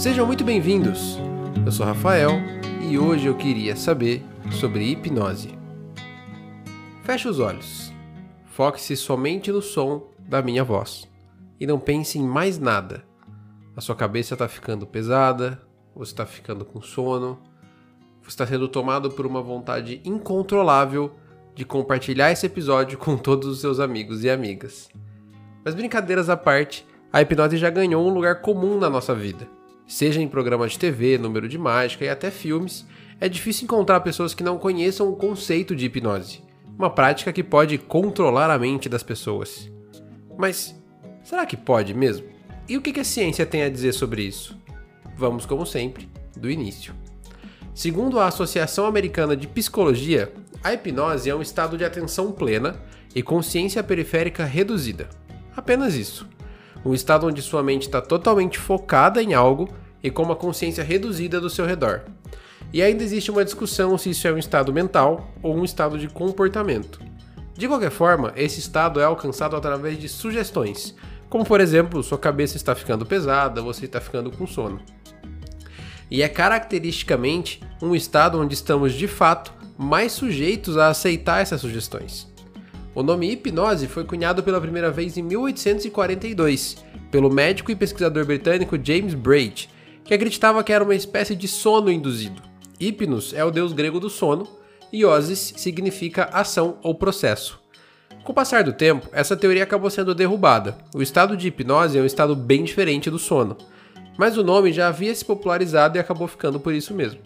Sejam muito bem-vindos. Eu sou Rafael e hoje eu queria saber sobre hipnose. Feche os olhos. Foque-se somente no som da minha voz e não pense em mais nada. A sua cabeça está ficando pesada, você está ficando com sono, você está sendo tomado por uma vontade incontrolável de compartilhar esse episódio com todos os seus amigos e amigas. Mas brincadeiras à parte, a hipnose já ganhou um lugar comum na nossa vida. Seja em programas de TV, número de mágica e até filmes, é difícil encontrar pessoas que não conheçam o conceito de hipnose, uma prática que pode controlar a mente das pessoas. Mas será que pode mesmo? E o que a ciência tem a dizer sobre isso? Vamos, como sempre, do início. Segundo a Associação Americana de Psicologia, a hipnose é um estado de atenção plena e consciência periférica reduzida. Apenas isso. Um estado onde sua mente está totalmente focada em algo e com uma consciência reduzida do seu redor. E ainda existe uma discussão se isso é um estado mental ou um estado de comportamento. De qualquer forma, esse estado é alcançado através de sugestões, como por exemplo, sua cabeça está ficando pesada, você está ficando com sono. E é caracteristicamente um estado onde estamos de fato mais sujeitos a aceitar essas sugestões. O nome hipnose foi cunhado pela primeira vez em 1842 pelo médico e pesquisador britânico James Braid, que acreditava que era uma espécie de sono induzido. Hipnos é o deus grego do sono e osis significa ação ou processo. Com o passar do tempo, essa teoria acabou sendo derrubada. O estado de hipnose é um estado bem diferente do sono, mas o nome já havia se popularizado e acabou ficando por isso mesmo.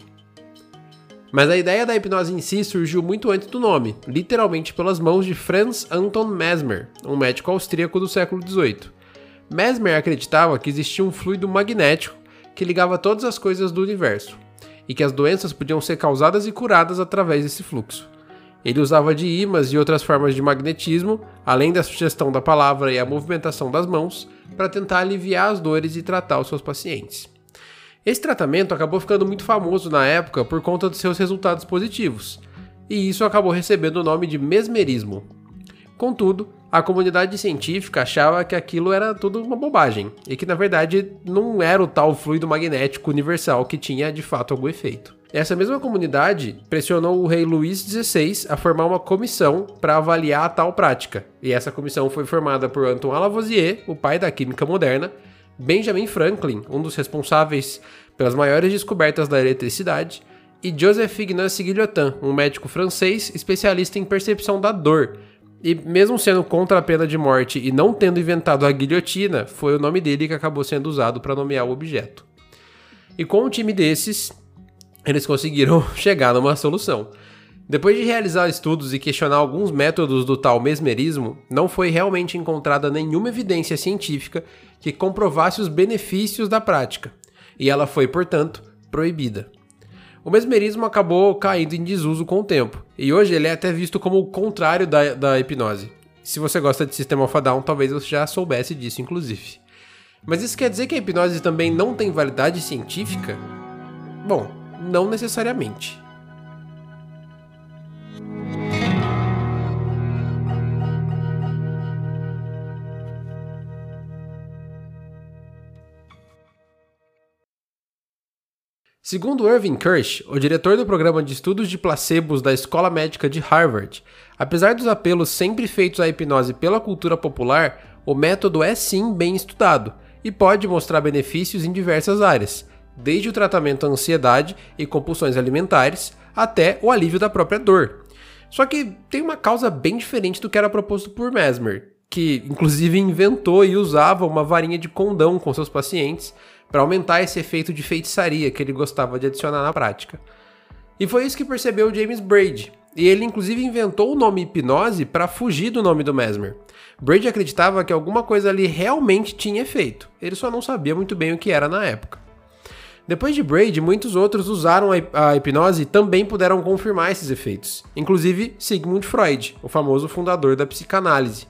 Mas a ideia da hipnose em si surgiu muito antes do nome, literalmente pelas mãos de Franz Anton Mesmer, um médico austríaco do século XVIII. Mesmer acreditava que existia um fluido magnético que ligava todas as coisas do universo, e que as doenças podiam ser causadas e curadas através desse fluxo. Ele usava de ímãs e outras formas de magnetismo, além da sugestão da palavra e a movimentação das mãos, para tentar aliviar as dores e tratar os seus pacientes. Esse tratamento acabou ficando muito famoso na época por conta dos seus resultados positivos, e isso acabou recebendo o nome de mesmerismo. Contudo, a comunidade científica achava que aquilo era tudo uma bobagem e que na verdade não era o tal fluido magnético universal que tinha de fato algum efeito. Essa mesma comunidade pressionou o rei Luís XVI a formar uma comissão para avaliar a tal prática, e essa comissão foi formada por Antoine Lavoisier, o pai da química moderna, Benjamin Franklin, um dos responsáveis pelas maiores descobertas da eletricidade, e Joseph Ignace Guillotin, um médico francês especialista em percepção da dor. E mesmo sendo contra a pena de morte e não tendo inventado a guilhotina, foi o nome dele que acabou sendo usado para nomear o objeto. E com um time desses, eles conseguiram chegar numa solução. Depois de realizar estudos e questionar alguns métodos do tal mesmerismo, não foi realmente encontrada nenhuma evidência científica que comprovasse os benefícios da prática, e ela foi, portanto, proibida. O mesmerismo acabou caindo em desuso com o tempo, e hoje ele é até visto como o contrário da, da hipnose. Se você gosta de System of a Down, talvez você já soubesse disso, inclusive. Mas isso quer dizer que a hipnose também não tem validade científica? Bom, não necessariamente. Segundo Irving Kirsch, o diretor do programa de estudos de placebos da Escola Médica de Harvard, apesar dos apelos sempre feitos à hipnose pela cultura popular, o método é sim bem estudado e pode mostrar benefícios em diversas áreas, desde o tratamento à ansiedade e compulsões alimentares até o alívio da própria dor. Só que tem uma causa bem diferente do que era proposto por Mesmer, que inclusive inventou e usava uma varinha de condão com seus pacientes para aumentar esse efeito de feitiçaria que ele gostava de adicionar na prática. E foi isso que percebeu James Braid, e ele inclusive inventou o nome hipnose para fugir do nome do Mesmer. Braid acreditava que alguma coisa ali realmente tinha efeito, ele só não sabia muito bem o que era na época. Depois de Braid, muitos outros usaram a hipnose e também puderam confirmar esses efeitos, inclusive Sigmund Freud, o famoso fundador da psicanálise.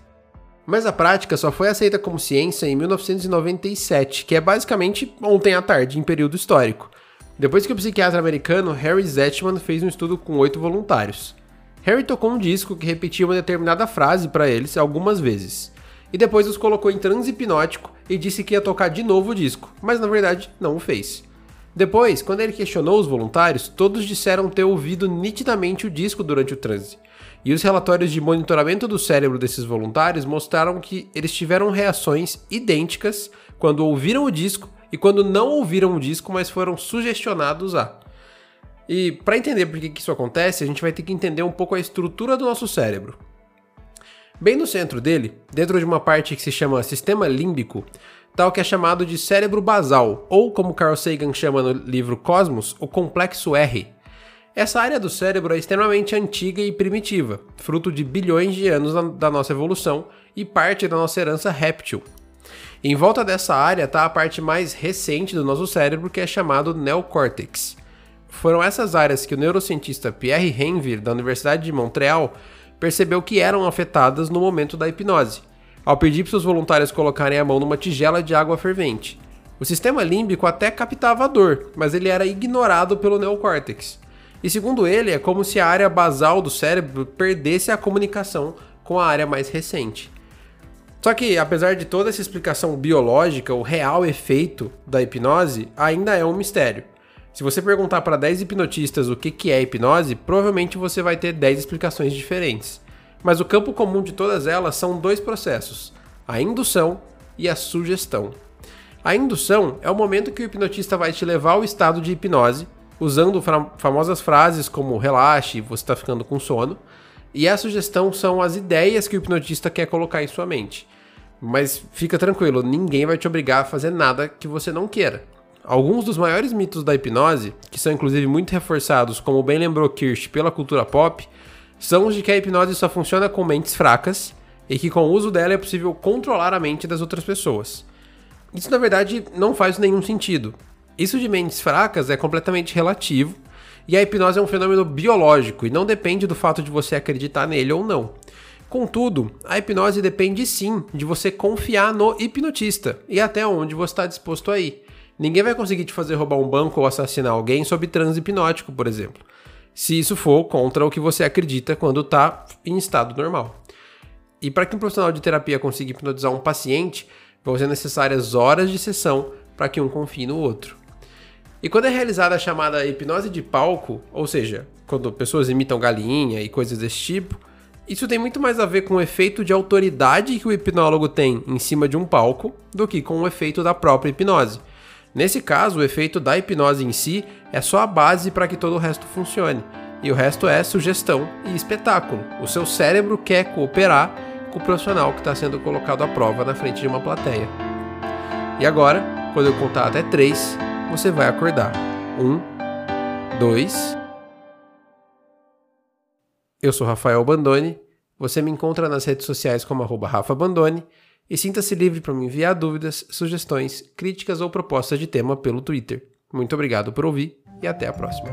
Mas a prática só foi aceita como ciência em 1997, que é basicamente ontem à tarde, em período histórico, depois que o psiquiatra americano Harry Zetchman fez um estudo com oito voluntários. Harry tocou um disco que repetia uma determinada frase para eles algumas vezes, e depois os colocou em transe hipnótico e disse que ia tocar de novo o disco, mas na verdade não o fez. Depois, quando ele questionou os voluntários, todos disseram ter ouvido nitidamente o disco durante o transe. E os relatórios de monitoramento do cérebro desses voluntários mostraram que eles tiveram reações idênticas quando ouviram o disco e quando não ouviram o disco, mas foram sugestionados a. E para entender por que isso acontece, a gente vai ter que entender um pouco a estrutura do nosso cérebro. Bem no centro dele, dentro de uma parte que se chama sistema límbico, tal que é chamado de cérebro basal, ou como Carl Sagan chama no livro Cosmos, o complexo R. Essa área do cérebro é extremamente antiga e primitiva, fruto de bilhões de anos da nossa evolução e parte da nossa herança réptil. Em volta dessa área está a parte mais recente do nosso cérebro, que é chamado neocórtex. Foram essas áreas que o neurocientista Pierre Henvir, da Universidade de Montreal, percebeu que eram afetadas no momento da hipnose ao pedir para os voluntários colocarem a mão numa tigela de água fervente. O sistema límbico até captava a dor, mas ele era ignorado pelo neocórtex. E segundo ele, é como se a área basal do cérebro perdesse a comunicação com a área mais recente. Só que, apesar de toda essa explicação biológica, o real efeito da hipnose ainda é um mistério. Se você perguntar para 10 hipnotistas o que é hipnose, provavelmente você vai ter 10 explicações diferentes mas o campo comum de todas elas são dois processos: a indução e a sugestão. A indução é o momento que o hipnotista vai te levar ao estado de hipnose, usando famosas frases como relaxe, você está ficando com sono, e a sugestão são as ideias que o hipnotista quer colocar em sua mente. Mas fica tranquilo, ninguém vai te obrigar a fazer nada que você não queira. Alguns dos maiores mitos da hipnose, que são inclusive muito reforçados, como bem lembrou Kirsch pela cultura pop, são os de que a hipnose só funciona com mentes fracas e que com o uso dela é possível controlar a mente das outras pessoas. Isso na verdade não faz nenhum sentido. Isso de mentes fracas é completamente relativo e a hipnose é um fenômeno biológico e não depende do fato de você acreditar nele ou não. Contudo, a hipnose depende sim de você confiar no hipnotista e até onde você está disposto a ir. Ninguém vai conseguir te fazer roubar um banco ou assassinar alguém sob transe hipnótico, por exemplo se isso for contra o que você acredita quando está em estado normal. E para que um profissional de terapia consiga hipnotizar um paciente, vão ser necessárias horas de sessão para que um confie no outro. E quando é realizada a chamada hipnose de palco, ou seja, quando pessoas imitam galinha e coisas desse tipo, isso tem muito mais a ver com o efeito de autoridade que o hipnólogo tem em cima de um palco do que com o efeito da própria hipnose. Nesse caso, o efeito da hipnose em si é só a base para que todo o resto funcione. E o resto é sugestão e espetáculo. O seu cérebro quer cooperar com o profissional que está sendo colocado à prova na frente de uma plateia. E agora, quando eu contar até três, você vai acordar. Um, dois. Eu sou Rafael Bandone. Você me encontra nas redes sociais como arroba Rafa Bandone e sinta-se livre para me enviar dúvidas, sugestões, críticas ou propostas de tema pelo Twitter. Muito obrigado por ouvir e até a próxima.